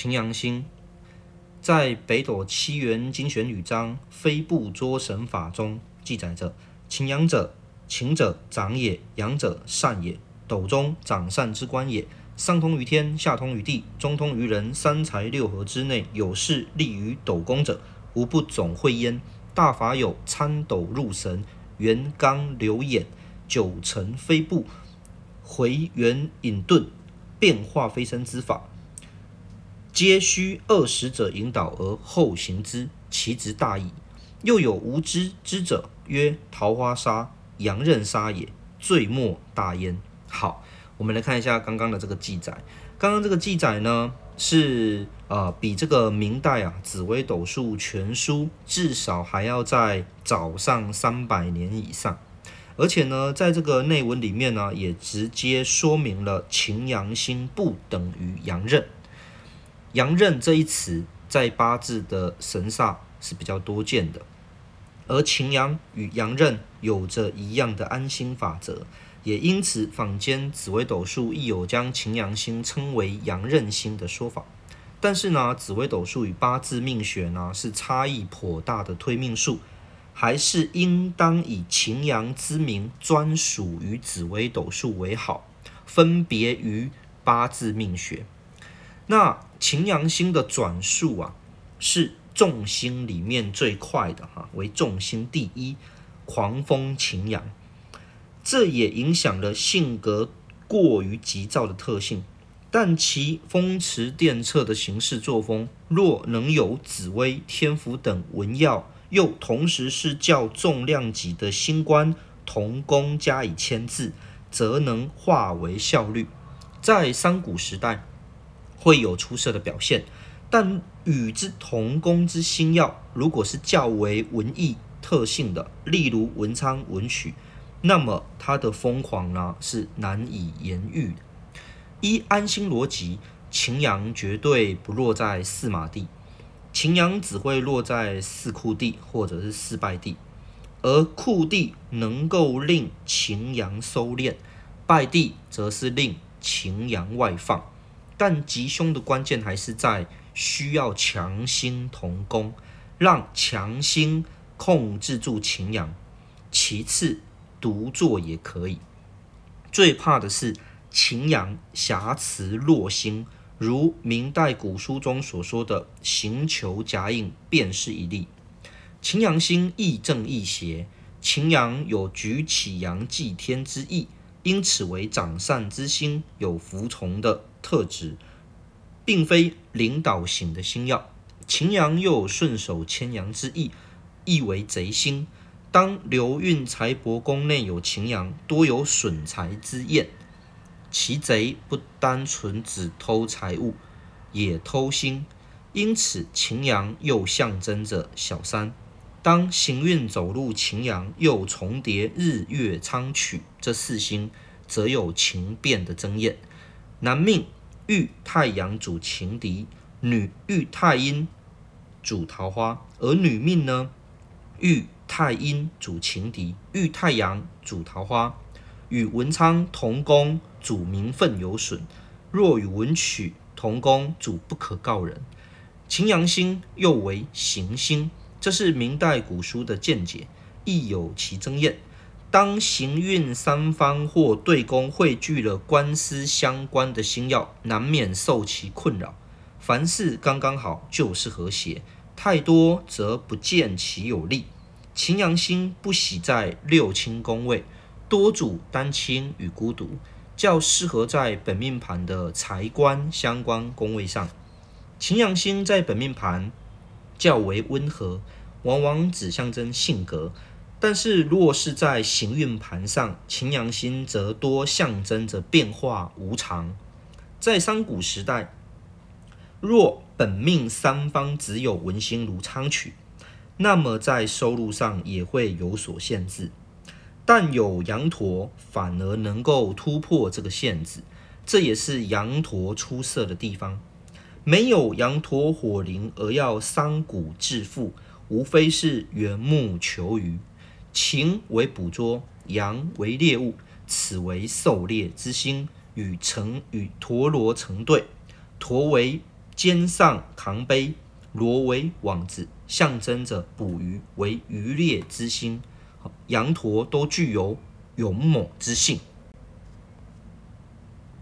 擎羊星，在《北斗七元精选履章》飞部捉神法中记载着：擎羊者，擎者长也，羊者善也，斗中长善之官也。上通于天，下通于地，中通于人，三才六合之内，有事立于斗宫者，无不总会焉。大法有参斗入神、元刚流眼、九成飞步、回元隐遁、变化飞升之法，皆需二使者引导而后行之，其职大矣。又有无知之者，曰桃花杀、羊刃杀也，罪莫大焉。好。我们来看一下刚刚的这个记载。刚刚这个记载呢，是呃比这个明代啊《紫微斗数全书》至少还要再早上三百年以上。而且呢，在这个内文里面呢，也直接说明了擎羊星不等于羊刃。羊刃这一词在八字的神煞是比较多见的，而擎羊与羊刃有着一样的安心法则。也因此，坊间紫微斗数亦有将擎羊星称为羊刃星的说法。但是呢，紫微斗数与八字命学呢是差异颇大的推命术，还是应当以擎羊之名专属于紫微斗数为好，分别于八字命学。那擎羊星的转速啊，是众星里面最快的哈，为众星第一，狂风擎羊。这也影响了性格过于急躁的特性，但其风驰电掣的行事作风，若能有紫微、天府等文曜，又同时是较重量级的星官同宫加以牵制，则能化为效率，在三古时代会有出色的表现。但与之同工之星耀，如果是较为文艺特性的，例如文昌、文曲。那么他的疯狂呢，是难以言喻的。依安心逻辑，擎羊绝对不落在四马地，擎羊只会落在四库地或者是四败地，而库地能够令擎羊收敛，败地则是令擎羊外放。但吉凶的关键还是在需要强星同宫，让强星控制住擎羊。其次。独坐也可以，最怕的是擎羊挟持弱星，如明代古书中所说的“行求夹印”便是一例。擎羊星亦正亦邪，擎羊有举起阳祭天之意，因此为长善之星，有服从的特质，并非领导型的星耀。擎羊又顺手牵羊之意，意为贼星。当流运财帛宫内有擎羊，多有损财之焰。其贼不单纯只偷财物，也偷心。因此，擎羊又象征着小三。当行运走入擎羊，又重叠日月昌曲这四星，则有情变的争焰。男命遇太阳主情敌，女遇太阴主桃花，而女命呢遇。太阴主情敌，遇太阳主桃花，与文昌同宫主名分有损；若与文曲同宫主不可告人。擎羊星又为行星，这是明代古书的见解，亦有其争验。当行运三方或对宫汇聚了官司相关的星曜，难免受其困扰。凡事刚刚好就是和谐，太多则不见其有利。擎羊星不喜在六亲宫位，多主单亲与孤独，较适合在本命盘的财官相关宫位上。擎羊星在本命盘较为温和，往往只象征性格；但是若是在行运盘上，擎羊星则多象征着变化无常。在商古时代，若本命三方只有文星如昌曲。那么在收入上也会有所限制，但有羊驼反而能够突破这个限制，这也是羊驼出色的地方。没有羊驼火灵而要三谷致富，无非是缘木求鱼。禽为捕捉，羊为猎物，此为狩猎之心，与成与陀螺成对。陀为肩上扛杯，螺为网子，象征着捕鱼为渔猎之心。羊驼都具有勇猛之性。